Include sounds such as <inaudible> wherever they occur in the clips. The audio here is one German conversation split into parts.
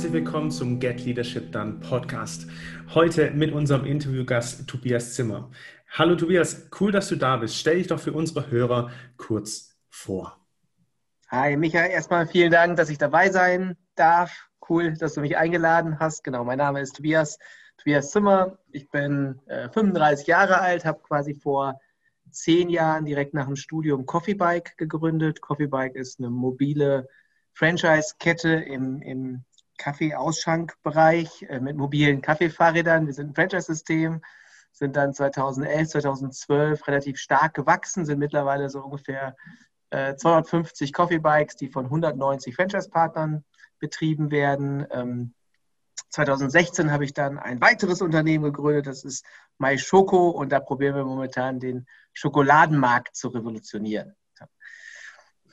herzlich willkommen zum Get Leadership Done Podcast. Heute mit unserem Interviewgast Tobias Zimmer. Hallo Tobias, cool, dass du da bist. Stell dich doch für unsere Hörer kurz vor. Hi Michael, erstmal vielen Dank, dass ich dabei sein darf. Cool, dass du mich eingeladen hast. Genau, mein Name ist Tobias, Tobias Zimmer. Ich bin äh, 35 Jahre alt, habe quasi vor zehn Jahren direkt nach dem Studium Coffee Bike gegründet. Coffee Bike ist eine mobile Franchise-Kette im, im Kaffeeausschankbereich äh, mit mobilen Kaffeefahrrädern. Wir sind ein Franchise-System, sind dann 2011, 2012 relativ stark gewachsen, sind mittlerweile so ungefähr äh, 250 Coffee Bikes, die von 190 Franchise-Partnern betrieben werden. Ähm, 2016 habe ich dann ein weiteres Unternehmen gegründet, das ist MySchoko und da probieren wir momentan den Schokoladenmarkt zu revolutionieren.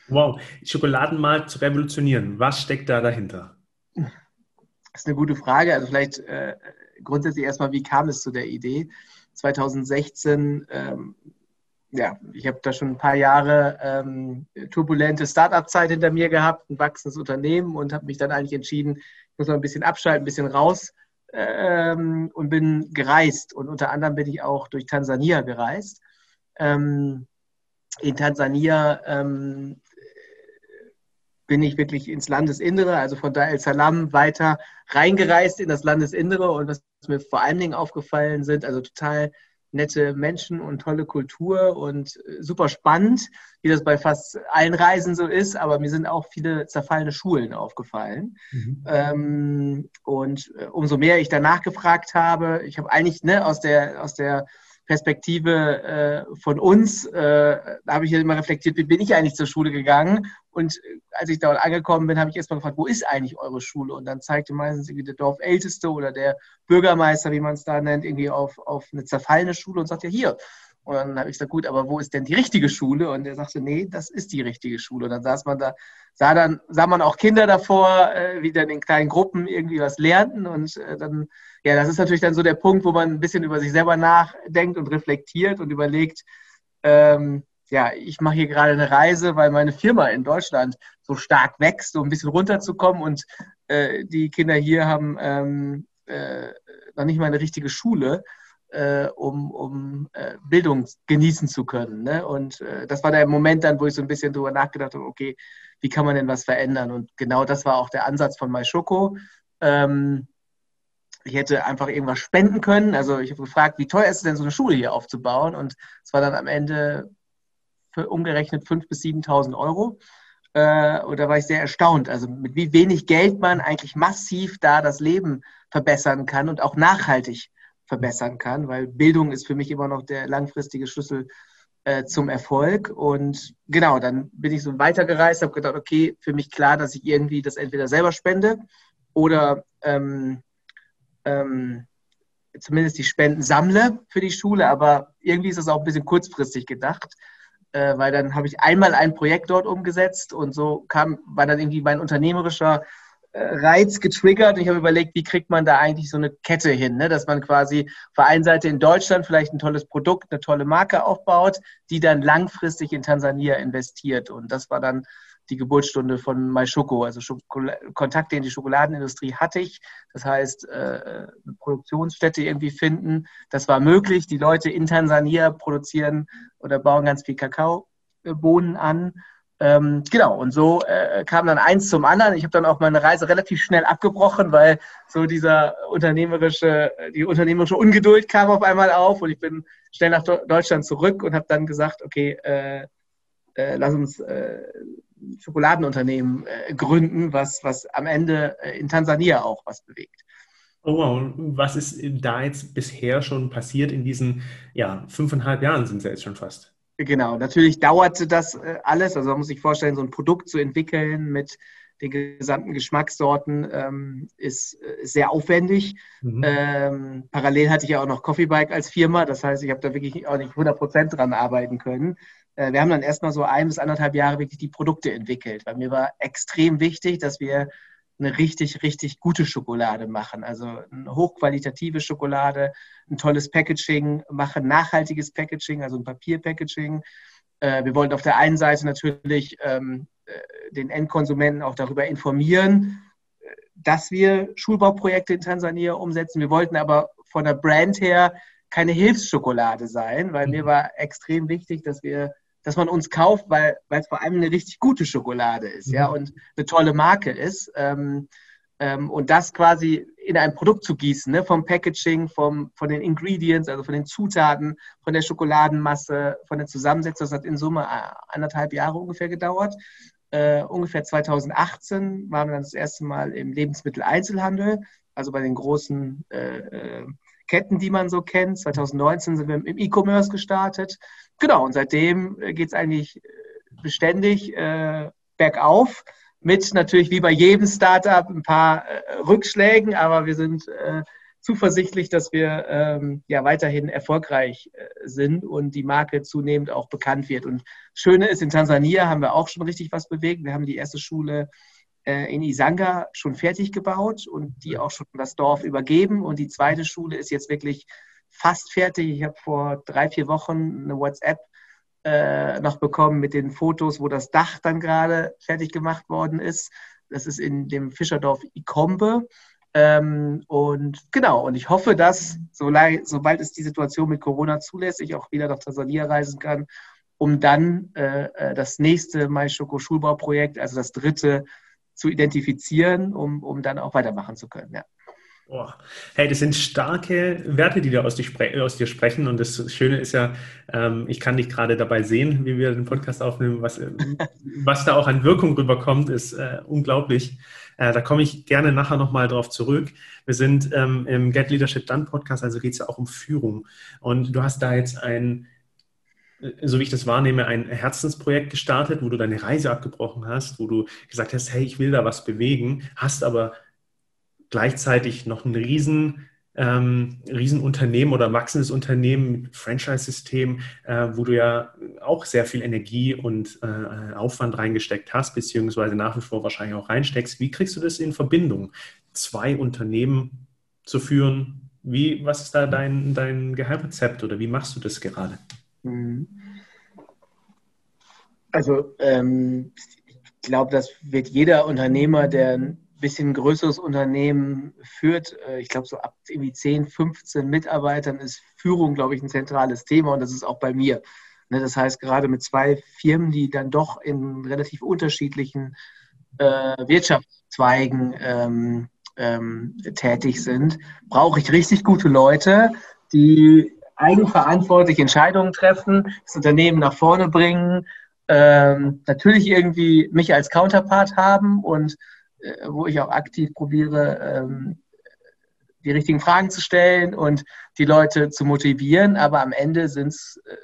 Wow, Schokoladenmarkt zu revolutionieren. Was steckt da dahinter? Das ist eine gute Frage. Also vielleicht äh, grundsätzlich erstmal, wie kam es zu der Idee? 2016, ähm, ja, ich habe da schon ein paar Jahre ähm, turbulente Startup-Zeit hinter mir gehabt, ein wachsendes Unternehmen und habe mich dann eigentlich entschieden, ich muss mal ein bisschen abschalten, ein bisschen raus ähm, und bin gereist. Und unter anderem bin ich auch durch Tansania gereist. Ähm, in Tansania ähm, bin ich wirklich ins Landesinnere, also von Dar el Salam weiter reingereist in das Landesinnere. Und was mir vor allen Dingen aufgefallen sind, also total nette Menschen und tolle Kultur und äh, super spannend, wie das bei fast allen Reisen so ist. Aber mir sind auch viele zerfallene Schulen aufgefallen. Mhm. Ähm, und äh, umso mehr ich danach gefragt habe, ich habe eigentlich ne, aus der, aus der Perspektive äh, von uns, äh, habe ich ja immer reflektiert, wie bin ich eigentlich zur Schule gegangen? Und äh, als ich dort angekommen bin, habe ich erstmal gefragt, wo ist eigentlich eure Schule? Und dann zeigte meistens irgendwie der Dorfälteste oder der Bürgermeister, wie man es da nennt, irgendwie auf, auf eine zerfallene Schule und sagt, ja hier. Und dann habe ich gesagt, gut, aber wo ist denn die richtige Schule? Und er sagte, nee, das ist die richtige Schule. Und dann saß man da, sah dann, sah man auch Kinder davor, äh, wie dann in kleinen Gruppen irgendwie was lernten. Und äh, dann ja, das ist natürlich dann so der Punkt, wo man ein bisschen über sich selber nachdenkt und reflektiert und überlegt, ähm, ja, ich mache hier gerade eine Reise, weil meine Firma in Deutschland so stark wächst, so ein bisschen runterzukommen und äh, die Kinder hier haben ähm, äh, noch nicht mal eine richtige Schule, äh, um, um äh, Bildung genießen zu können. Ne? Und äh, das war der Moment dann, wo ich so ein bisschen drüber nachgedacht habe, okay, wie kann man denn was verändern? Und genau das war auch der Ansatz von MyShoko. Ähm, ich hätte einfach irgendwas spenden können. Also ich habe gefragt, wie teuer ist es denn, so eine Schule hier aufzubauen? Und es war dann am Ende für umgerechnet 5.000 bis 7.000 Euro. Äh, und da war ich sehr erstaunt, also mit wie wenig Geld man eigentlich massiv da das Leben verbessern kann und auch nachhaltig verbessern kann, weil Bildung ist für mich immer noch der langfristige Schlüssel äh, zum Erfolg. Und genau, dann bin ich so weitergereist, habe gedacht, okay, für mich klar, dass ich irgendwie das entweder selber spende oder ähm, ähm, zumindest die Spenden sammle für die Schule, aber irgendwie ist das auch ein bisschen kurzfristig gedacht, äh, weil dann habe ich einmal ein Projekt dort umgesetzt und so kam, war dann irgendwie mein unternehmerischer Reiz getriggert und ich habe überlegt, wie kriegt man da eigentlich so eine Kette hin, ne? dass man quasi auf der einen Seite in Deutschland vielleicht ein tolles Produkt, eine tolle Marke aufbaut, die dann langfristig in Tansania investiert und das war dann die Geburtsstunde von MySchoko. Also Schokol Kontakte in die Schokoladenindustrie hatte ich. Das heißt, äh, Produktionsstätte irgendwie finden. Das war möglich. Die Leute in Tansania produzieren oder bauen ganz viel Kakaobohnen an. Ähm, genau, und so äh, kam dann eins zum anderen. Ich habe dann auch meine Reise relativ schnell abgebrochen, weil so dieser unternehmerische, die unternehmerische Ungeduld kam auf einmal auf und ich bin schnell nach Deutschland zurück und habe dann gesagt, okay, äh, äh, lass uns äh, Schokoladenunternehmen äh, gründen, was, was am Ende äh, in Tansania auch was bewegt. Oh wow, was ist da jetzt bisher schon passiert in diesen ja, fünfeinhalb Jahren sind es ja jetzt schon fast? Genau, natürlich dauerte das äh, alles. Also man muss sich vorstellen, so ein Produkt zu entwickeln mit den gesamten Geschmackssorten ähm, ist, ist, sehr aufwendig. Mhm. Ähm, parallel hatte ich ja auch noch Coffee Bike als Firma. Das heißt, ich habe da wirklich auch nicht 100 Prozent dran arbeiten können. Äh, wir haben dann erstmal so ein bis anderthalb Jahre wirklich die Produkte entwickelt, weil mir war extrem wichtig, dass wir eine richtig, richtig gute Schokolade machen. Also eine hochqualitative Schokolade, ein tolles Packaging machen, nachhaltiges Packaging, also ein Papierpackaging. Äh, wir wollten auf der einen Seite natürlich ähm, äh, den Endkonsumenten auch darüber informieren, dass wir Schulbauprojekte in Tansania umsetzen. Wir wollten aber von der Brand her keine Hilfsschokolade sein, weil mir mhm. war extrem wichtig, dass wir, dass man uns kauft, weil, weil es vor allem eine richtig gute Schokolade ist, ja, mhm. und eine tolle Marke ist. Ähm, ähm, und das quasi in ein Produkt zu gießen, ne? vom Packaging, vom, von den Ingredients, also von den Zutaten, von der Schokoladenmasse, von der Zusammensetzung. Das hat in Summe äh, anderthalb Jahre ungefähr gedauert. Äh, ungefähr 2018 waren wir dann das erste Mal im Lebensmitteleinzelhandel, also bei den großen äh, äh Ketten, die man so kennt. 2019 sind wir im E-Commerce gestartet. Genau, und seitdem äh, geht es eigentlich beständig äh, bergauf mit natürlich wie bei jedem Startup ein paar äh, Rückschlägen, aber wir sind äh, zuversichtlich, dass wir ähm, ja weiterhin erfolgreich äh, sind und die Marke zunehmend auch bekannt wird. Und Schöne ist, in Tansania haben wir auch schon richtig was bewegt. Wir haben die erste Schule äh, in Isanga schon fertig gebaut und die auch schon das Dorf übergeben. Und die zweite Schule ist jetzt wirklich fast fertig. Ich habe vor drei, vier Wochen eine WhatsApp äh, noch bekommen mit den Fotos, wo das Dach dann gerade fertig gemacht worden ist. Das ist in dem Fischerdorf Ikombe. Ähm, und genau, und ich hoffe, dass, sobald es die Situation mit Corona zulässt, ich auch wieder nach Tansania reisen kann, um dann äh, äh das nächste MySchoko Schulbauprojekt, also das dritte, zu identifizieren, um, um dann auch weitermachen zu können. Ja. Oh. Hey, das sind starke Werte, die da aus, aus, dir sprechen. Und das Schöne ist ja, ähm, ich kann dich gerade dabei sehen, wie wir den Podcast aufnehmen. Was, <laughs> was da auch an Wirkung rüberkommt, ist äh, unglaublich. Äh, da komme ich gerne nachher nochmal drauf zurück. Wir sind ähm, im Get Leadership Done Podcast, also geht es ja auch um Führung. Und du hast da jetzt ein, so wie ich das wahrnehme, ein Herzensprojekt gestartet, wo du deine Reise abgebrochen hast, wo du gesagt hast, hey, ich will da was bewegen, hast aber gleichzeitig noch ein riesen, ähm, Riesenunternehmen oder wachsendes Unternehmen mit Franchise-System, äh, wo du ja auch sehr viel Energie und äh, Aufwand reingesteckt hast, beziehungsweise nach wie vor wahrscheinlich auch reinsteckst. Wie kriegst du das in Verbindung, zwei Unternehmen zu führen? Wie, was ist da dein, dein Geheimrezept oder wie machst du das gerade? Mhm. Also ähm, ich glaube, das wird jeder Unternehmer, der bisschen größeres Unternehmen führt, äh, ich glaube so ab irgendwie 10, 15 Mitarbeitern ist Führung, glaube ich, ein zentrales Thema und das ist auch bei mir. Ne, das heißt, gerade mit zwei Firmen, die dann doch in relativ unterschiedlichen äh, Wirtschaftszweigen ähm, ähm, tätig sind, brauche ich richtig gute Leute, die eigenverantwortlich Entscheidungen treffen, das Unternehmen nach vorne bringen, ähm, natürlich irgendwie mich als Counterpart haben und äh, wo ich auch aktiv probiere, ähm, die richtigen Fragen zu stellen und die Leute zu motivieren. Aber am Ende sind es, äh,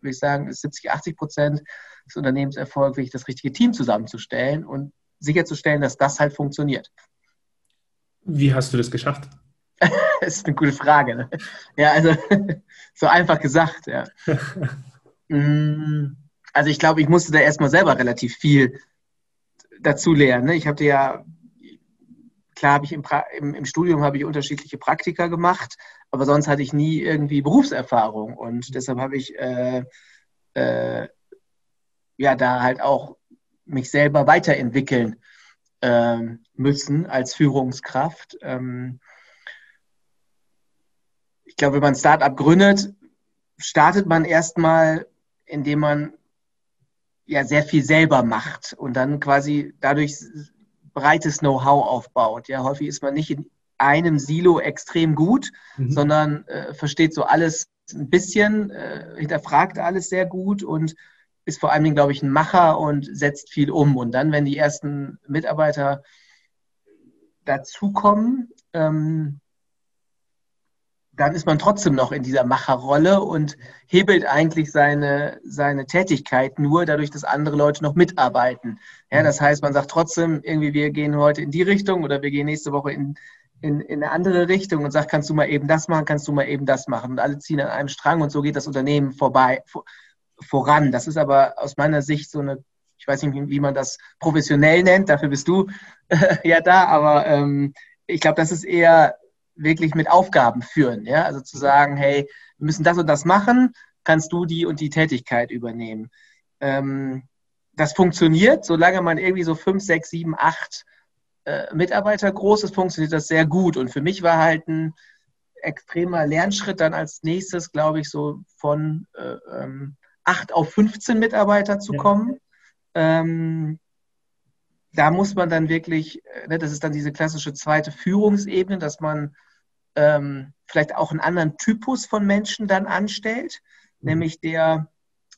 würde ich sagen, 70, 80 Prozent des Unternehmenserfolgs, wirklich das richtige Team zusammenzustellen und sicherzustellen, dass das halt funktioniert. Wie hast du das geschafft? <laughs> das ist eine gute Frage. Ne? Ja, also <laughs> so einfach gesagt, ja. <laughs> Mm, also ich glaube, ich musste da erstmal selber relativ viel dazu lernen. Ne? Ich habe ja, klar habe ich im, im, im Studium habe ich unterschiedliche Praktika gemacht, aber sonst hatte ich nie irgendwie Berufserfahrung und deshalb habe ich äh, äh, ja da halt auch mich selber weiterentwickeln äh, müssen als Führungskraft. Ähm, glaube, wenn man ein Startup gründet, startet man erstmal, indem man ja sehr viel selber macht und dann quasi dadurch breites Know-how aufbaut. Ja, häufig ist man nicht in einem Silo extrem gut, mhm. sondern äh, versteht so alles ein bisschen, äh, hinterfragt alles sehr gut und ist vor allen Dingen, glaube ich, ein Macher und setzt viel um. Und dann, wenn die ersten Mitarbeiter dazukommen, ähm, dann ist man trotzdem noch in dieser Macherrolle und hebelt eigentlich seine, seine Tätigkeit nur dadurch, dass andere Leute noch mitarbeiten. Ja, das heißt, man sagt trotzdem irgendwie, wir gehen heute in die Richtung oder wir gehen nächste Woche in, in, in eine andere Richtung und sagt, kannst du mal eben das machen, kannst du mal eben das machen. Und alle ziehen an einem Strang und so geht das Unternehmen vorbei, voran. Das ist aber aus meiner Sicht so eine, ich weiß nicht, wie man das professionell nennt, dafür bist du <laughs> ja da, aber ähm, ich glaube, das ist eher wirklich mit Aufgaben führen. Ja? Also zu sagen, hey, wir müssen das und das machen, kannst du die und die Tätigkeit übernehmen. Ähm, das funktioniert, solange man irgendwie so fünf, sechs, sieben, acht äh, Mitarbeiter groß ist, funktioniert das sehr gut. Und für mich war halt ein extremer Lernschritt dann als nächstes, glaube ich, so von äh, ähm, 8 auf 15 Mitarbeiter zu kommen. Ähm, da muss man dann wirklich, äh, ne, das ist dann diese klassische zweite Führungsebene, dass man ähm, vielleicht auch einen anderen Typus von Menschen dann anstellt, mhm. nämlich der,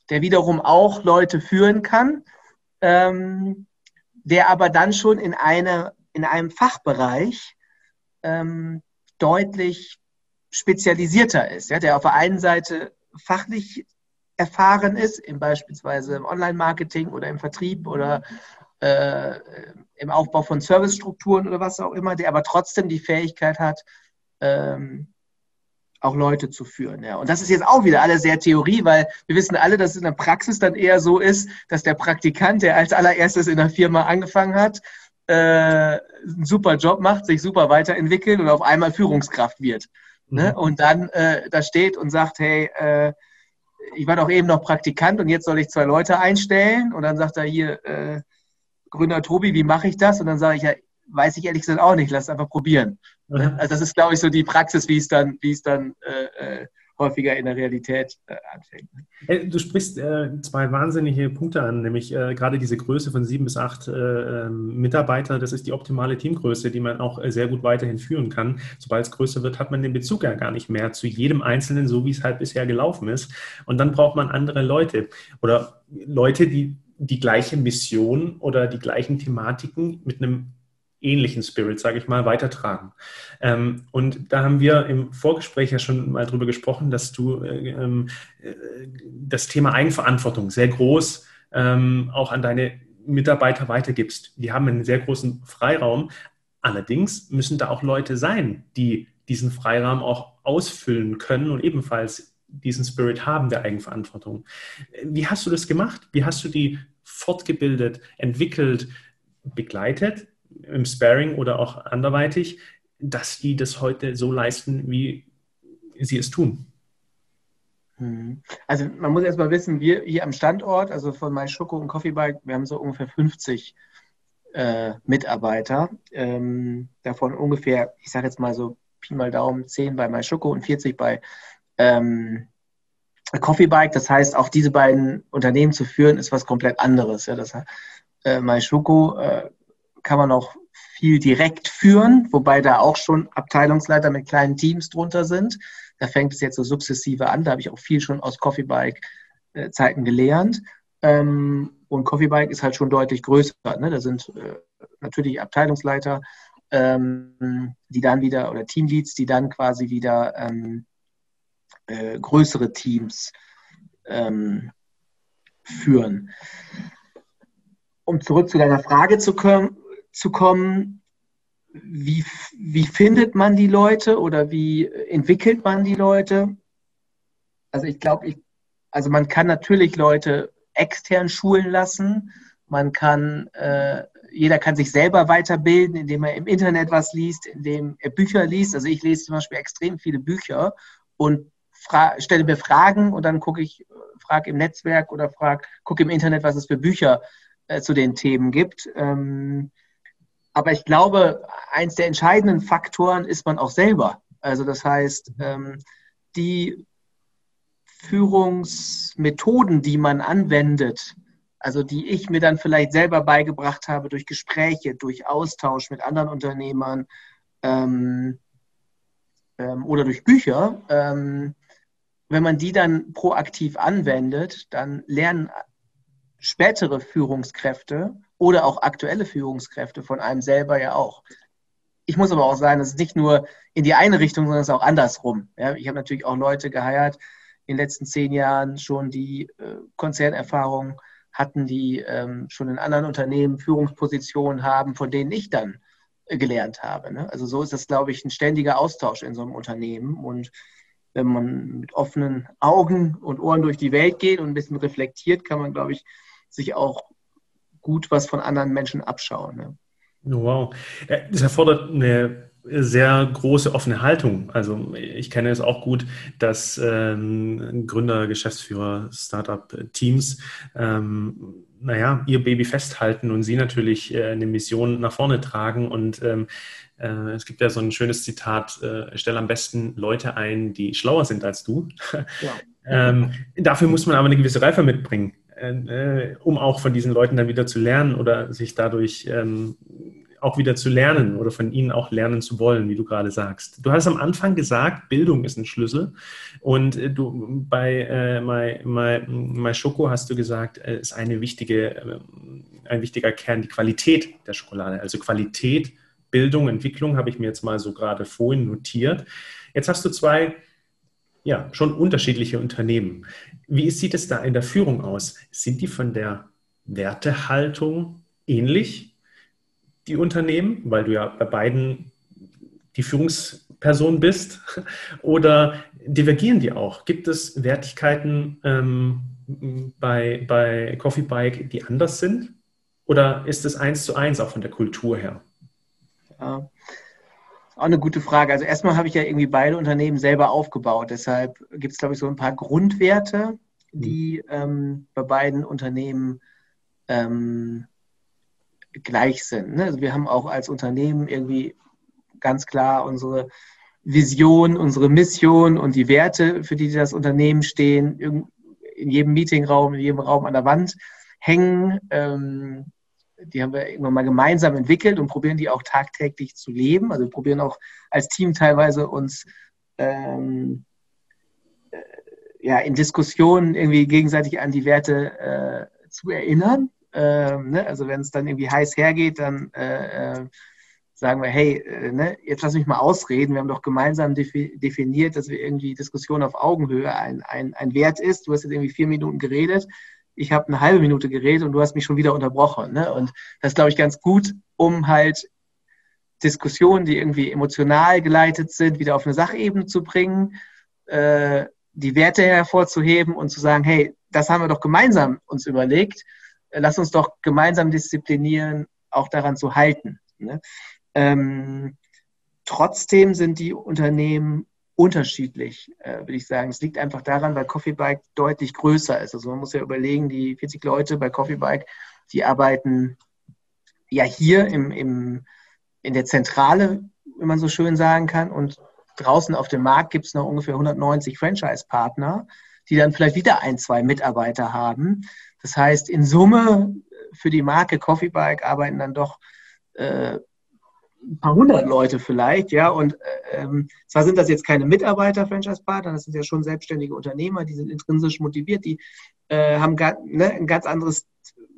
der wiederum auch Leute führen kann, ähm, der aber dann schon in, eine, in einem Fachbereich ähm, deutlich spezialisierter ist, ja, der auf der einen Seite fachlich erfahren ist, im beispielsweise im Online-Marketing oder im Vertrieb oder äh, im Aufbau von Servicestrukturen oder was auch immer, der aber trotzdem die Fähigkeit hat, ähm, auch Leute zu führen. Ja. Und das ist jetzt auch wieder alles sehr Theorie, weil wir wissen alle, dass es in der Praxis dann eher so ist, dass der Praktikant, der als allererstes in der Firma angefangen hat, äh, einen super Job macht, sich super weiterentwickelt und auf einmal Führungskraft wird. Ne? Mhm. Und dann äh, da steht und sagt, hey, äh, ich war doch eben noch Praktikant und jetzt soll ich zwei Leute einstellen. Und dann sagt er hier, äh, Gründer Tobi, wie mache ich das? Und dann sage ich, ja, weiß ich ehrlich gesagt auch nicht, lass einfach probieren. Mhm. Also das ist, glaube ich, so die Praxis, wie es dann, wie es dann äh, äh häufiger in der Realität äh, anfängt. Du sprichst äh, zwei wahnsinnige Punkte an, nämlich äh, gerade diese Größe von sieben bis acht äh, ähm, Mitarbeiter. Das ist die optimale Teamgröße, die man auch äh, sehr gut weiterhin führen kann. Sobald es größer wird, hat man den Bezug ja gar nicht mehr zu jedem Einzelnen, so wie es halt bisher gelaufen ist. Und dann braucht man andere Leute oder Leute, die die gleiche Mission oder die gleichen Thematiken mit einem ähnlichen Spirit, sage ich mal, weitertragen. Ähm, und da haben wir im Vorgespräch ja schon mal drüber gesprochen, dass du äh, ähm, äh, das Thema Eigenverantwortung sehr groß ähm, auch an deine Mitarbeiter weitergibst. Die haben einen sehr großen Freiraum. Allerdings müssen da auch Leute sein, die diesen Freiraum auch ausfüllen können und ebenfalls diesen Spirit haben der Eigenverantwortung. Wie hast du das gemacht? Wie hast du die fortgebildet, entwickelt, begleitet? Im Sparing oder auch anderweitig, dass die das heute so leisten, wie sie es tun. Mhm. Also man muss erstmal wissen, wir hier am Standort, also von MySchoko und Coffee Bike, wir haben so ungefähr 50 äh, Mitarbeiter. Ähm, davon ungefähr, ich sage jetzt mal so Pi mal Daumen, 10 bei MySchoko und 40 bei ähm, Coffee Bike. Das heißt, auch diese beiden Unternehmen zu führen, ist was komplett anderes. Ja, das, äh, MySchoko äh, kann man auch viel direkt führen, wobei da auch schon Abteilungsleiter mit kleinen Teams drunter sind. Da fängt es jetzt so sukzessive an. Da habe ich auch viel schon aus Coffee Bike Zeiten gelernt. Ähm, und Coffee Bike ist halt schon deutlich größer. Ne? Da sind äh, natürlich Abteilungsleiter, ähm, die dann wieder, oder Teamleads, die dann quasi wieder ähm, äh, größere Teams führen. Um zurück zu deiner Frage zu kommen, zu kommen, wie, wie findet man die Leute oder wie entwickelt man die Leute? Also ich glaube, also man kann natürlich Leute extern schulen lassen. Man kann, äh, jeder kann sich selber weiterbilden, indem er im Internet was liest, indem er Bücher liest. Also ich lese zum Beispiel extrem viele Bücher und stelle mir Fragen und dann gucke ich, frage im Netzwerk oder frage, gucke im Internet, was es für Bücher äh, zu den Themen gibt. Ähm, aber ich glaube, eins der entscheidenden Faktoren ist man auch selber. Also das heißt, ähm, die Führungsmethoden, die man anwendet, also die ich mir dann vielleicht selber beigebracht habe durch Gespräche, durch Austausch mit anderen Unternehmern ähm, ähm, oder durch Bücher, ähm, wenn man die dann proaktiv anwendet, dann lernen spätere Führungskräfte oder auch aktuelle Führungskräfte von einem selber ja auch. Ich muss aber auch sagen, es ist nicht nur in die eine Richtung, sondern es ist auch andersrum. Ja, ich habe natürlich auch Leute geheiert in den letzten zehn Jahren schon, die äh, Konzernerfahrung hatten, die ähm, schon in anderen Unternehmen Führungspositionen haben, von denen ich dann äh, gelernt habe. Ne? Also so ist das, glaube ich, ein ständiger Austausch in so einem Unternehmen. Und wenn man mit offenen Augen und Ohren durch die Welt geht und ein bisschen reflektiert, kann man, glaube ich, sich auch gut was von anderen Menschen abschauen. Ne? Wow. Das erfordert eine sehr große offene Haltung. Also ich kenne es auch gut, dass ähm, Gründer, Geschäftsführer, Startup-Teams, ähm, naja, ihr Baby festhalten und sie natürlich äh, eine Mission nach vorne tragen. Und ähm, äh, es gibt ja so ein schönes Zitat, äh, stell am besten Leute ein, die schlauer sind als du. Ja. <laughs> Ähm, dafür muss man aber eine gewisse Reife mitbringen, äh, um auch von diesen Leuten dann wieder zu lernen oder sich dadurch ähm, auch wieder zu lernen oder von ihnen auch lernen zu wollen, wie du gerade sagst. Du hast am Anfang gesagt, Bildung ist ein Schlüssel und äh, du bei äh, My, My, My hast du gesagt, äh, ist eine wichtige, äh, ein wichtiger Kern die Qualität der Schokolade. Also Qualität, Bildung, Entwicklung habe ich mir jetzt mal so gerade vorhin notiert. Jetzt hast du zwei ja, schon unterschiedliche Unternehmen. Wie sieht es da in der Führung aus? Sind die von der Wertehaltung ähnlich? die Unternehmen, weil du ja bei beiden die Führungsperson bist? <laughs> Oder divergieren die auch? Gibt es Wertigkeiten ähm, bei, bei Coffee Bike, die anders sind? Oder ist es eins zu eins auch von der Kultur her? Ja, auch eine gute Frage. Also erstmal habe ich ja irgendwie beide Unternehmen selber aufgebaut. Deshalb gibt es, glaube ich, so ein paar Grundwerte, die mhm. ähm, bei beiden Unternehmen ähm, gleich sind. Ne? Also wir haben auch als Unternehmen irgendwie ganz klar unsere Vision, unsere Mission und die Werte, für die das Unternehmen stehen, in jedem Meetingraum, in jedem Raum an der Wand hängen. Ähm, die haben wir irgendwann mal gemeinsam entwickelt und probieren die auch tagtäglich zu leben. Also wir probieren auch als Team teilweise uns ähm, äh, ja, in Diskussionen irgendwie gegenseitig an die Werte äh, zu erinnern. Ähm, ne? Also wenn es dann irgendwie heiß hergeht, dann äh, äh, sagen wir, hey, äh, ne, jetzt lass mich mal ausreden. Wir haben doch gemeinsam defi definiert, dass wir irgendwie Diskussion auf Augenhöhe ein, ein, ein Wert ist. Du hast jetzt irgendwie vier Minuten geredet. Ich habe eine halbe Minute geredet und du hast mich schon wieder unterbrochen. Ne? Und das ist, glaube ich, ganz gut, um halt Diskussionen, die irgendwie emotional geleitet sind, wieder auf eine Sachebene zu bringen, äh, die Werte hervorzuheben und zu sagen, hey, das haben wir doch gemeinsam uns überlegt lass uns doch gemeinsam disziplinieren, auch daran zu halten. Ne? Ähm, trotzdem sind die Unternehmen unterschiedlich, äh, würde ich sagen. Es liegt einfach daran, weil Coffee Bike deutlich größer ist. Also man muss ja überlegen, die 40 Leute bei Coffee Bike, die arbeiten ja hier im, im, in der Zentrale, wenn man so schön sagen kann. Und draußen auf dem Markt gibt es noch ungefähr 190 Franchise-Partner, die dann vielleicht wieder ein, zwei Mitarbeiter haben. Das heißt, in Summe für die Marke Coffee Bike arbeiten dann doch äh, ein paar hundert Leute vielleicht, ja. Und äh, ähm, zwar sind das jetzt keine Mitarbeiter, Franchise-Partner, das sind ja schon selbstständige Unternehmer, die sind intrinsisch motiviert, die äh, haben ga, ne, ein ganz anderes,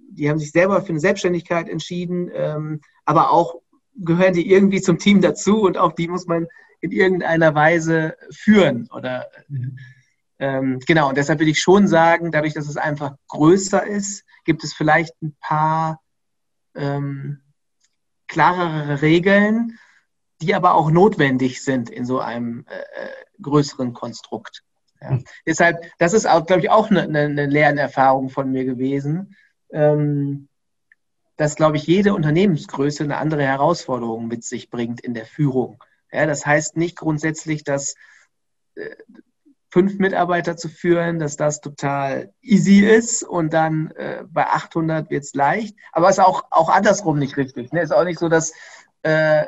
die haben sich selber für eine Selbstständigkeit entschieden, ähm, aber auch gehören die irgendwie zum Team dazu und auch die muss man in irgendeiner Weise führen oder mhm. Ähm, genau, und deshalb will ich schon sagen, dadurch, dass es einfach größer ist, gibt es vielleicht ein paar ähm, klarere Regeln, die aber auch notwendig sind in so einem äh, äh größeren Konstrukt. Ja. Mhm. Deshalb, das ist auch, glaube ich, auch eine, eine Lernerfahrung von mir gewesen, ähm, dass, glaube ich, jede Unternehmensgröße eine andere Herausforderung mit sich bringt in der Führung. Ja, das heißt nicht grundsätzlich, dass äh, fünf Mitarbeiter zu führen, dass das total easy ist und dann äh, bei 800 wird es leicht. Aber es ist auch, auch andersrum nicht richtig. Ne? Ist auch nicht so, dass äh,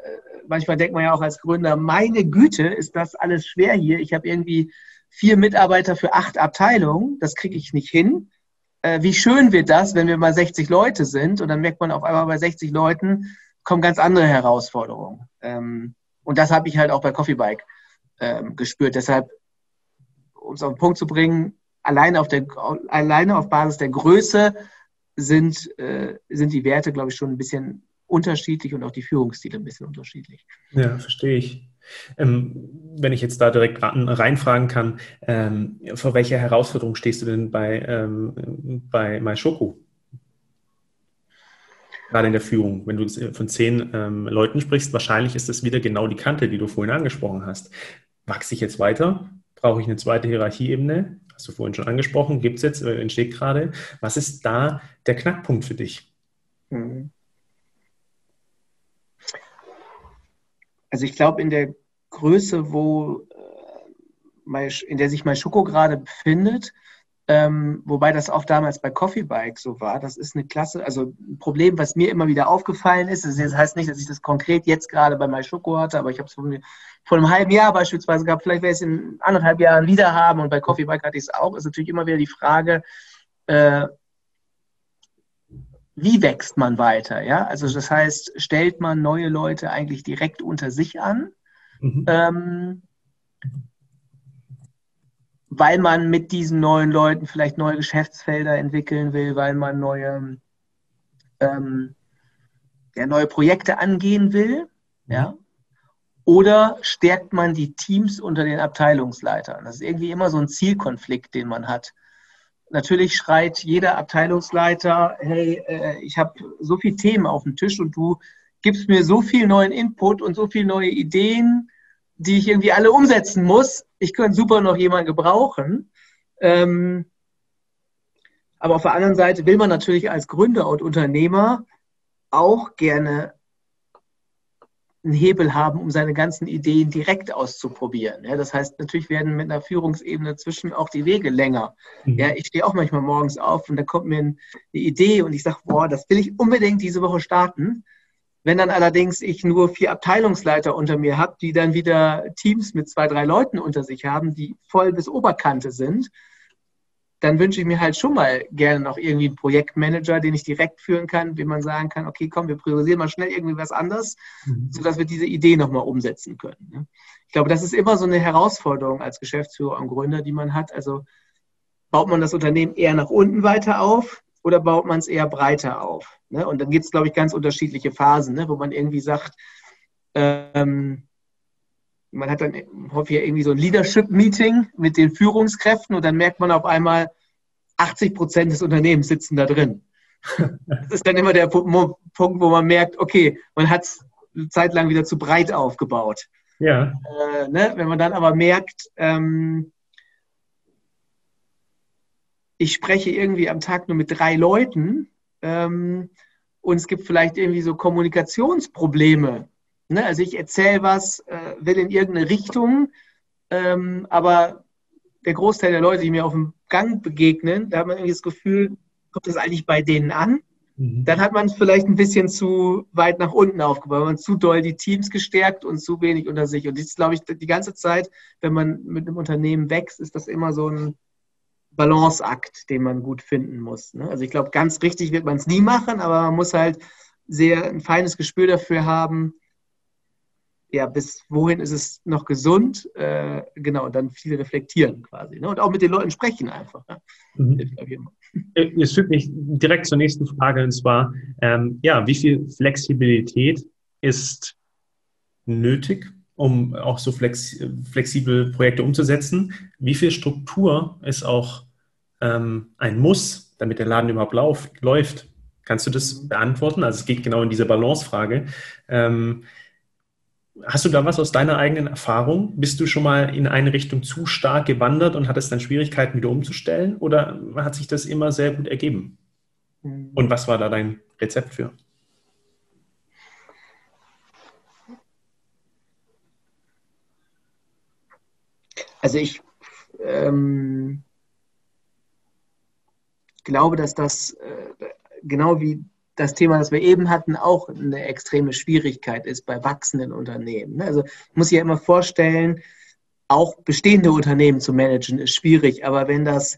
manchmal denkt man ja auch als Gründer, meine Güte, ist das alles schwer hier. Ich habe irgendwie vier Mitarbeiter für acht Abteilungen. Das kriege ich nicht hin. Äh, wie schön wird das, wenn wir mal 60 Leute sind und dann merkt man auf einmal bei 60 Leuten kommen ganz andere Herausforderungen. Ähm, und das habe ich halt auch bei Coffee Bike ähm, gespürt. Deshalb um es auf den Punkt zu bringen, alleine auf, der, alleine auf Basis der Größe sind, äh, sind die Werte, glaube ich, schon ein bisschen unterschiedlich und auch die Führungsstile ein bisschen unterschiedlich. Ja, verstehe ich. Ähm, wenn ich jetzt da direkt reinfragen kann, ähm, vor welcher Herausforderung stehst du denn bei, ähm, bei MyShoko? Gerade in der Führung, wenn du von zehn ähm, Leuten sprichst, wahrscheinlich ist das wieder genau die Kante, die du vorhin angesprochen hast. Wachse ich jetzt weiter? Brauche ich eine zweite Hierarchieebene? Hast du vorhin schon angesprochen, gibt es jetzt, äh, entsteht gerade. Was ist da der Knackpunkt für dich? Mhm. Also ich glaube, in der Größe, wo äh, in der sich mein Schoko gerade befindet, ähm, wobei das auch damals bei Coffee Bike so war. Das ist eine Klasse, also ein Problem, was mir immer wieder aufgefallen ist. Das heißt nicht, dass ich das konkret jetzt gerade bei MySchoco hatte, aber ich habe es von mir vor einem halben Jahr beispielsweise gehabt. Vielleicht werde ich es in anderthalb Jahren wieder haben und bei Coffee Bike hatte ich es auch. Ist natürlich immer wieder die Frage, äh, wie wächst man weiter? Ja, also das heißt, stellt man neue Leute eigentlich direkt unter sich an? Mhm. Ähm, weil man mit diesen neuen Leuten vielleicht neue Geschäftsfelder entwickeln will, weil man neue, ähm, ja, neue Projekte angehen will. Ja? Oder stärkt man die Teams unter den Abteilungsleitern? Das ist irgendwie immer so ein Zielkonflikt, den man hat. Natürlich schreit jeder Abteilungsleiter, hey, äh, ich habe so viele Themen auf dem Tisch und du gibst mir so viel neuen Input und so viele neue Ideen, die ich irgendwie alle umsetzen muss. Ich könnte super noch jemanden gebrauchen. Ähm, aber auf der anderen Seite will man natürlich als Gründer und Unternehmer auch gerne einen Hebel haben, um seine ganzen Ideen direkt auszuprobieren. Ja, das heißt, natürlich werden mit einer Führungsebene zwischen auch die Wege länger. Mhm. Ja, ich stehe auch manchmal morgens auf und da kommt mir eine Idee und ich sage, boah, das will ich unbedingt diese Woche starten. Wenn dann allerdings ich nur vier Abteilungsleiter unter mir habe, die dann wieder Teams mit zwei, drei Leuten unter sich haben, die voll bis Oberkante sind, dann wünsche ich mir halt schon mal gerne noch irgendwie einen Projektmanager, den ich direkt führen kann, wie man sagen kann, okay, komm, wir priorisieren mal schnell irgendwie was anderes, mhm. sodass wir diese Idee nochmal umsetzen können. Ne? Ich glaube, das ist immer so eine Herausforderung als Geschäftsführer und Gründer, die man hat. Also baut man das Unternehmen eher nach unten weiter auf oder baut man es eher breiter auf? Ne? Und dann gibt es, glaube ich, ganz unterschiedliche Phasen, ne? wo man irgendwie sagt, ähm, man hat dann häufig irgendwie so ein Leadership-Meeting mit den Führungskräften und dann merkt man auf einmal, 80 Prozent des Unternehmens sitzen da drin. Das ist dann immer der Punkt, wo man merkt, okay, man hat es eine Zeit lang wieder zu breit aufgebaut. Ja. Äh, ne? Wenn man dann aber merkt, ähm, ich spreche irgendwie am Tag nur mit drei Leuten ähm, und es gibt vielleicht irgendwie so Kommunikationsprobleme. Ne? Also ich erzähle was, äh, will in irgendeine Richtung, ähm, aber der Großteil der Leute, die mir auf dem Gang begegnen, da hat man irgendwie das Gefühl, kommt das eigentlich bei denen an? Mhm. Dann hat man es vielleicht ein bisschen zu weit nach unten aufgebaut, man zu doll die Teams gestärkt und zu wenig unter sich. Und das ist, glaube ich, die ganze Zeit, wenn man mit einem Unternehmen wächst, ist das immer so ein Balanceakt, den man gut finden muss. Ne? Also ich glaube, ganz richtig wird man es nie machen, aber man muss halt sehr ein feines Gespür dafür haben, ja, bis wohin ist es noch gesund? Äh, genau, und dann viel reflektieren quasi. Ne? Und auch mit den Leuten sprechen einfach. Ja? Mhm. Äh, es führt mich direkt zur nächsten Frage, und zwar, ähm, ja, wie viel Flexibilität ist nötig, um auch so flex flexibel Projekte umzusetzen? Wie viel Struktur ist auch ähm, ein Muss, damit der Laden überhaupt lauf, läuft? Kannst du das beantworten? Also es geht genau in diese Balancefrage. Ähm, Hast du da was aus deiner eigenen Erfahrung? Bist du schon mal in eine Richtung zu stark gewandert und hattest dann Schwierigkeiten wieder umzustellen? Oder hat sich das immer sehr gut ergeben? Mhm. Und was war da dein Rezept für? Also ich ähm, glaube, dass das äh, genau wie das Thema, das wir eben hatten, auch eine extreme Schwierigkeit ist bei wachsenden Unternehmen. Also ich muss ja immer vorstellen, auch bestehende Unternehmen zu managen ist schwierig, aber wenn das,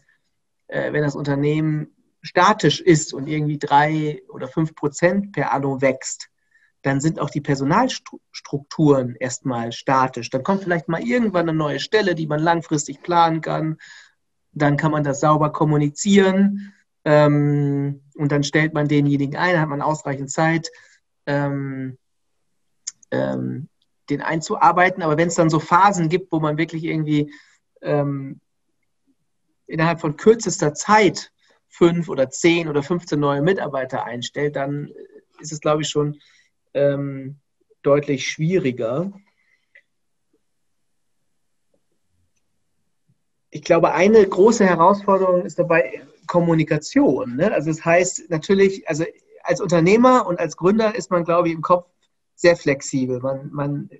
äh, wenn das Unternehmen statisch ist und irgendwie drei oder fünf Prozent per Anno wächst, dann sind auch die Personalstrukturen erstmal statisch. Dann kommt vielleicht mal irgendwann eine neue Stelle, die man langfristig planen kann. Dann kann man das sauber kommunizieren. Ähm, und dann stellt man denjenigen ein, hat man ausreichend Zeit, ähm, ähm, den einzuarbeiten. Aber wenn es dann so Phasen gibt, wo man wirklich irgendwie ähm, innerhalb von kürzester Zeit fünf oder zehn oder 15 neue Mitarbeiter einstellt, dann ist es, glaube ich, schon ähm, deutlich schwieriger. Ich glaube, eine große Herausforderung ist dabei Kommunikation. Ne? Also das heißt natürlich, also als Unternehmer und als Gründer ist man, glaube ich, im Kopf sehr flexibel. Man, man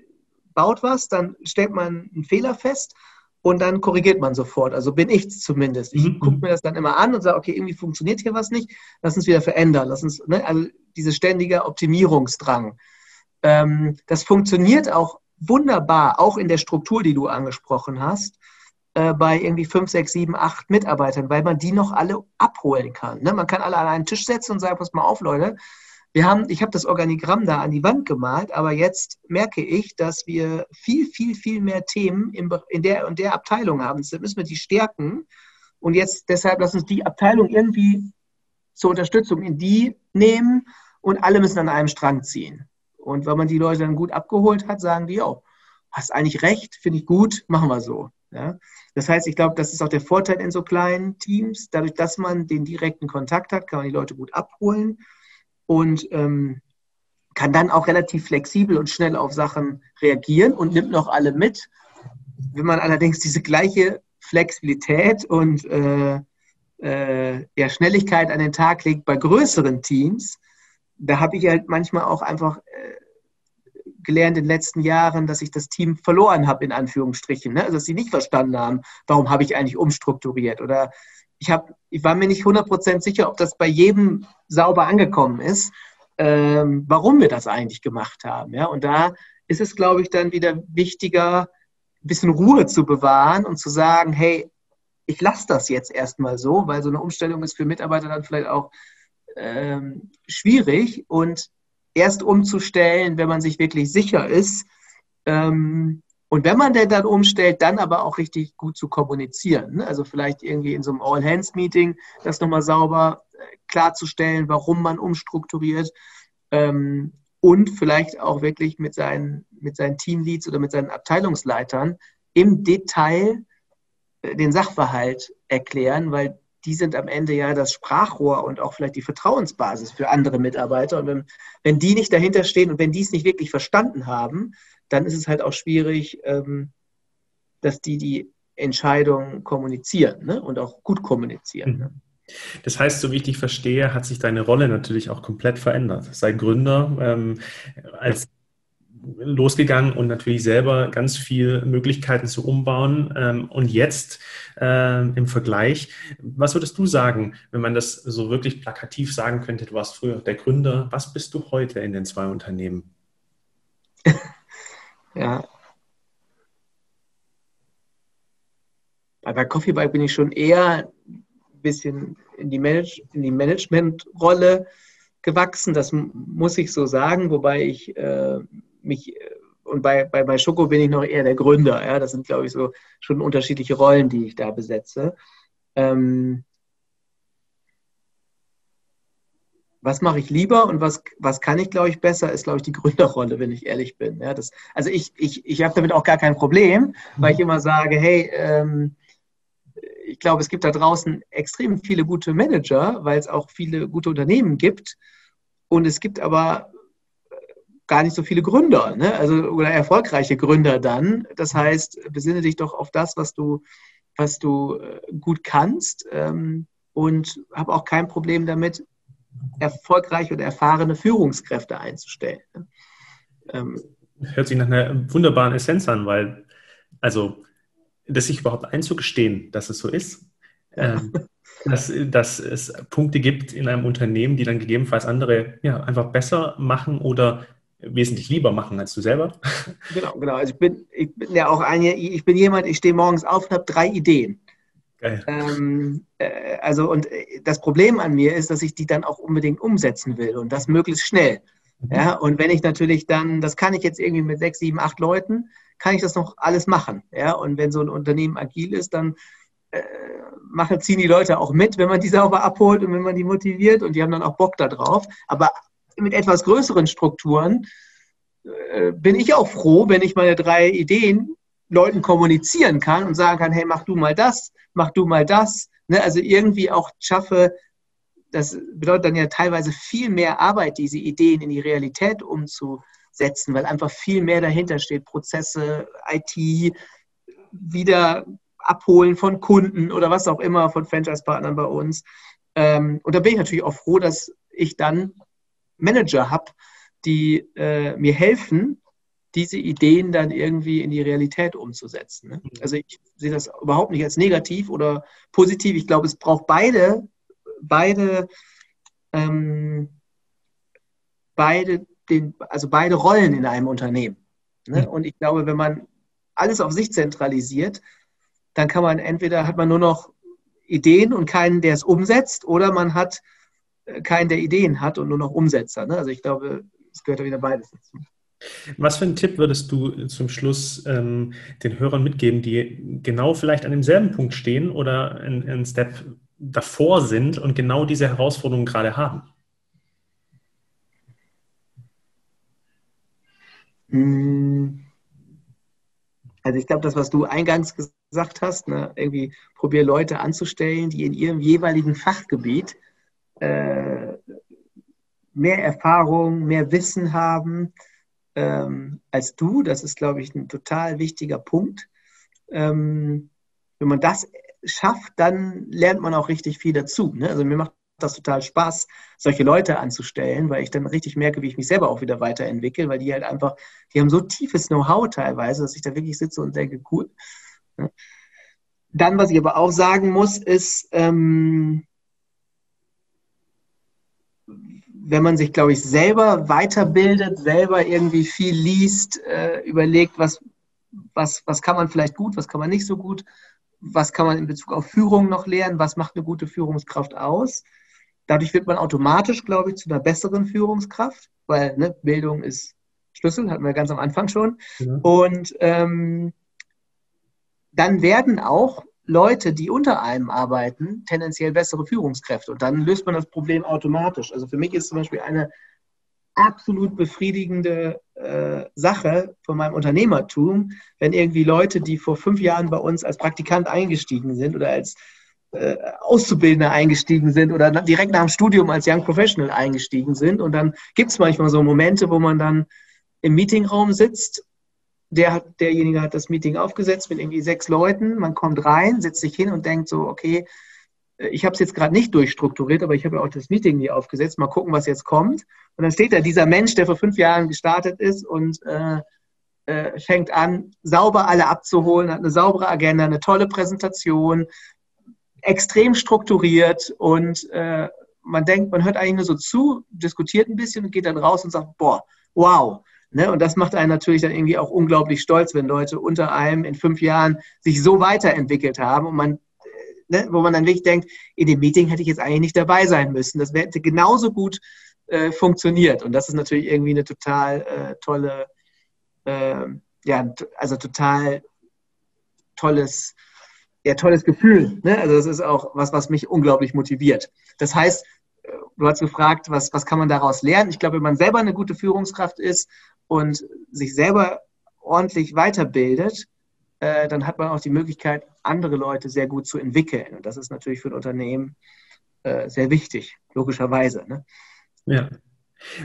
baut was, dann stellt man einen Fehler fest und dann korrigiert man sofort. Also bin ich zumindest. Ich mhm. gucke mir das dann immer an und sage, okay, irgendwie funktioniert hier was nicht, lass uns wieder verändern. Lass uns, ne? Also dieser ständige Optimierungsdrang. Ähm, das funktioniert auch wunderbar, auch in der Struktur, die du angesprochen hast, äh, bei irgendwie fünf, sechs, sieben, acht Mitarbeitern, weil man die noch alle abholen kann. Ne? Man kann alle an einen Tisch setzen und sagen, pass mal auf, Leute, wir haben, ich habe das Organigramm da an die Wand gemalt, aber jetzt merke ich, dass wir viel, viel, viel mehr Themen in, in der und der Abteilung haben. Deshalb müssen wir die stärken. Und jetzt deshalb lass uns die Abteilung irgendwie zur Unterstützung in die nehmen und alle müssen an einem Strang ziehen. Und wenn man die Leute dann gut abgeholt hat, sagen die, oh, hast eigentlich recht, finde ich gut, machen wir so. Ja? Das heißt, ich glaube, das ist auch der Vorteil in so kleinen Teams. Dadurch, dass man den direkten Kontakt hat, kann man die Leute gut abholen und ähm, kann dann auch relativ flexibel und schnell auf Sachen reagieren und nimmt noch alle mit. Wenn man allerdings diese gleiche Flexibilität und äh, äh, ja, Schnelligkeit an den Tag legt bei größeren Teams, da habe ich halt manchmal auch einfach äh, gelernt in den letzten Jahren, dass ich das Team verloren habe, in Anführungsstrichen. Ne? Also, dass sie nicht verstanden haben, warum habe ich eigentlich umstrukturiert oder ich, hab, ich war mir nicht 100% sicher, ob das bei jedem sauber angekommen ist, ähm, warum wir das eigentlich gemacht haben. Ja? Und da ist es, glaube ich, dann wieder wichtiger, ein bisschen Ruhe zu bewahren und zu sagen, hey, ich lasse das jetzt erstmal so, weil so eine Umstellung ist für Mitarbeiter dann vielleicht auch ähm, schwierig und erst umzustellen, wenn man sich wirklich sicher ist, ähm, und wenn man denn dann umstellt, dann aber auch richtig gut zu kommunizieren. Ne? Also vielleicht irgendwie in so einem All-Hands-Meeting das nochmal sauber äh, klarzustellen, warum man umstrukturiert. Ähm, und vielleicht auch wirklich mit seinen, mit seinen Teamleads oder mit seinen Abteilungsleitern im Detail äh, den Sachverhalt erklären, weil die sind am Ende ja das Sprachrohr und auch vielleicht die Vertrauensbasis für andere Mitarbeiter. Und wenn, wenn die nicht dahinter stehen und wenn die es nicht wirklich verstanden haben, dann ist es halt auch schwierig, ähm, dass die die Entscheidung kommunizieren ne? und auch gut kommunizieren. Ne? Das heißt, so wie ich dich verstehe, hat sich deine Rolle natürlich auch komplett verändert. Sei Gründer, ähm, als losgegangen und natürlich selber ganz viele Möglichkeiten zu umbauen. Ähm, und jetzt äh, im Vergleich, was würdest du sagen, wenn man das so wirklich plakativ sagen könnte, du warst früher der Gründer, was bist du heute in den zwei Unternehmen? <laughs> Ja. Bei Coffee Bike bin ich schon eher ein bisschen in die, Manage die Management-Rolle gewachsen. Das muss ich so sagen, wobei ich äh, mich äh, und bei, bei, bei Schoko bin ich noch eher der Gründer. Ja? Das sind, glaube ich, so schon unterschiedliche Rollen, die ich da besetze. Ähm, was mache ich lieber und was, was kann ich, glaube ich, besser, ist, glaube ich, die Gründerrolle, wenn ich ehrlich bin. Ja, das, also ich, ich, ich habe damit auch gar kein Problem, weil ich immer sage, hey, ähm, ich glaube, es gibt da draußen extrem viele gute Manager, weil es auch viele gute Unternehmen gibt. Und es gibt aber gar nicht so viele Gründer, ne? also oder erfolgreiche Gründer dann. Das heißt, besinne dich doch auf das, was du, was du äh, gut kannst ähm, und habe auch kein Problem damit, erfolgreiche oder erfahrene Führungskräfte einzustellen. Ähm, Hört sich nach einer wunderbaren Essenz an, weil, also, das sich überhaupt einzugestehen, dass es so ist, ähm, dass, dass es Punkte gibt in einem Unternehmen, die dann gegebenenfalls andere ja, einfach besser machen oder wesentlich lieber machen als du selber. Genau, genau. Also ich bin, ich bin ja auch ein, ich bin jemand, ich stehe morgens auf und habe drei Ideen. Ähm, äh, also, und äh, das Problem an mir ist, dass ich die dann auch unbedingt umsetzen will und das möglichst schnell. Mhm. Ja, und wenn ich natürlich dann, das kann ich jetzt irgendwie mit sechs, sieben, acht Leuten, kann ich das noch alles machen. Ja, und wenn so ein Unternehmen agil ist, dann äh, machen, ziehen die Leute auch mit, wenn man die sauber abholt und wenn man die motiviert und die haben dann auch Bock darauf. Aber mit etwas größeren Strukturen äh, bin ich auch froh, wenn ich meine drei Ideen Leuten kommunizieren kann und sagen kann, hey, mach du mal das, mach du mal das. Ne? Also irgendwie auch schaffe, das bedeutet dann ja teilweise viel mehr Arbeit, diese Ideen in die Realität umzusetzen, weil einfach viel mehr dahinter steht. Prozesse, IT, wieder abholen von Kunden oder was auch immer, von Franchise-Partnern bei uns. Ähm, und da bin ich natürlich auch froh, dass ich dann Manager habe, die äh, mir helfen, diese Ideen dann irgendwie in die Realität umzusetzen. Ne? Mhm. Also ich sehe das überhaupt nicht als negativ oder positiv. Ich glaube, es braucht beide, beide, ähm, beide, den, also beide Rollen in einem Unternehmen. Ne? Mhm. Und ich glaube, wenn man alles auf sich zentralisiert, dann kann man entweder hat man nur noch Ideen und keinen, der es umsetzt, oder man hat keinen, der Ideen hat und nur noch Umsetzer. Ne? Also ich glaube, es gehört ja wieder beides dazu. Was für einen Tipp würdest du zum Schluss ähm, den Hörern mitgeben, die genau vielleicht an demselben Punkt stehen oder einen Step davor sind und genau diese Herausforderungen gerade haben? Hm. Also ich glaube, das, was du eingangs gesagt hast, ne, irgendwie probier Leute anzustellen, die in ihrem jeweiligen Fachgebiet äh, mehr Erfahrung, mehr Wissen haben, ähm, als du. Das ist, glaube ich, ein total wichtiger Punkt. Ähm, wenn man das schafft, dann lernt man auch richtig viel dazu. Ne? Also mir macht das total Spaß, solche Leute anzustellen, weil ich dann richtig merke, wie ich mich selber auch wieder weiterentwickle, weil die halt einfach, die haben so tiefes Know-how teilweise, dass ich da wirklich sitze und denke, cool. Ne? Dann, was ich aber auch sagen muss, ist, ähm, wenn man sich, glaube ich, selber weiterbildet, selber irgendwie viel liest, äh, überlegt, was, was, was kann man vielleicht gut, was kann man nicht so gut, was kann man in Bezug auf Führung noch lernen, was macht eine gute Führungskraft aus. Dadurch wird man automatisch, glaube ich, zu einer besseren Führungskraft, weil ne, Bildung ist Schlüssel, hatten wir ganz am Anfang schon. Ja. Und ähm, dann werden auch Leute, die unter einem arbeiten, tendenziell bessere Führungskräfte. Und dann löst man das Problem automatisch. Also für mich ist zum Beispiel eine absolut befriedigende äh, Sache von meinem Unternehmertum, wenn irgendwie Leute, die vor fünf Jahren bei uns als Praktikant eingestiegen sind oder als äh, Auszubildender eingestiegen sind oder direkt nach dem Studium als Young Professional eingestiegen sind. Und dann gibt es manchmal so Momente, wo man dann im Meetingraum sitzt der hat, derjenige hat das Meeting aufgesetzt mit irgendwie sechs Leuten. Man kommt rein, setzt sich hin und denkt so, okay, äh, ich habe es jetzt gerade nicht durchstrukturiert, aber ich habe ja auch das Meeting nie aufgesetzt. Mal gucken, was jetzt kommt. Und dann steht da dieser Mensch, der vor fünf Jahren gestartet ist und äh, äh, fängt an, sauber alle abzuholen, hat eine saubere Agenda, eine tolle Präsentation, extrem strukturiert und äh, man denkt, man hört eigentlich nur so zu, diskutiert ein bisschen und geht dann raus und sagt, boah, wow, Ne? Und das macht einen natürlich dann irgendwie auch unglaublich stolz, wenn Leute unter einem in fünf Jahren sich so weiterentwickelt haben und man, ne, wo man dann wirklich denkt, in dem Meeting hätte ich jetzt eigentlich nicht dabei sein müssen. Das hätte genauso gut äh, funktioniert. Und das ist natürlich irgendwie eine total äh, tolle, äh, ja, also total tolles, ja, tolles Gefühl. Ne? Also das ist auch was, was mich unglaublich motiviert. Das heißt, äh, du hast gefragt, was, was kann man daraus lernen? Ich glaube, wenn man selber eine gute Führungskraft ist und sich selber ordentlich weiterbildet, äh, dann hat man auch die Möglichkeit, andere Leute sehr gut zu entwickeln. Und das ist natürlich für ein Unternehmen äh, sehr wichtig, logischerweise. Ne? Ja.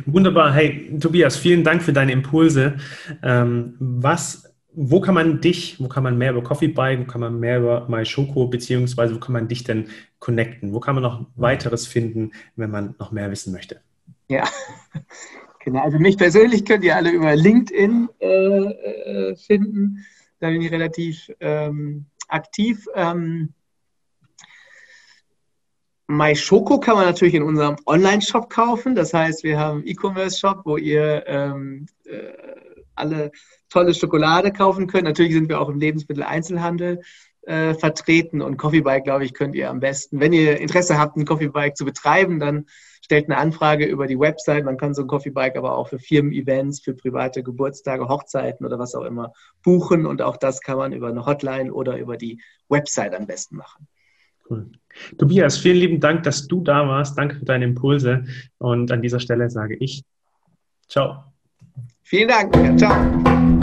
Wunderbar. Hey, Tobias, vielen Dank für deine Impulse. Ähm, was, wo kann man dich, wo kann man mehr über Coffee Buy, wo kann man mehr über MyShoko, beziehungsweise wo kann man dich denn connecten? Wo kann man noch weiteres finden, wenn man noch mehr wissen möchte? Ja, <laughs> Genau, also mich persönlich könnt ihr alle über LinkedIn äh, äh, finden. Da bin ich relativ ähm, aktiv. Ähm, MyShoko kann man natürlich in unserem Online-Shop kaufen. Das heißt, wir haben einen E-Commerce-Shop, wo ihr ähm, äh, alle tolle Schokolade kaufen könnt. Natürlich sind wir auch im Lebensmitteleinzelhandel äh, vertreten und Coffee Bike, glaube ich, könnt ihr am besten, wenn ihr Interesse habt, ein Coffee Bike zu betreiben, dann stellt eine Anfrage über die Website. Man kann so ein Coffee Bike aber auch für Firmen-Events, für private Geburtstage, Hochzeiten oder was auch immer buchen. Und auch das kann man über eine Hotline oder über die Website am besten machen. Cool. Tobias, vielen lieben Dank, dass du da warst. Danke für deine Impulse. Und an dieser Stelle sage ich Ciao. Vielen Dank. Ciao.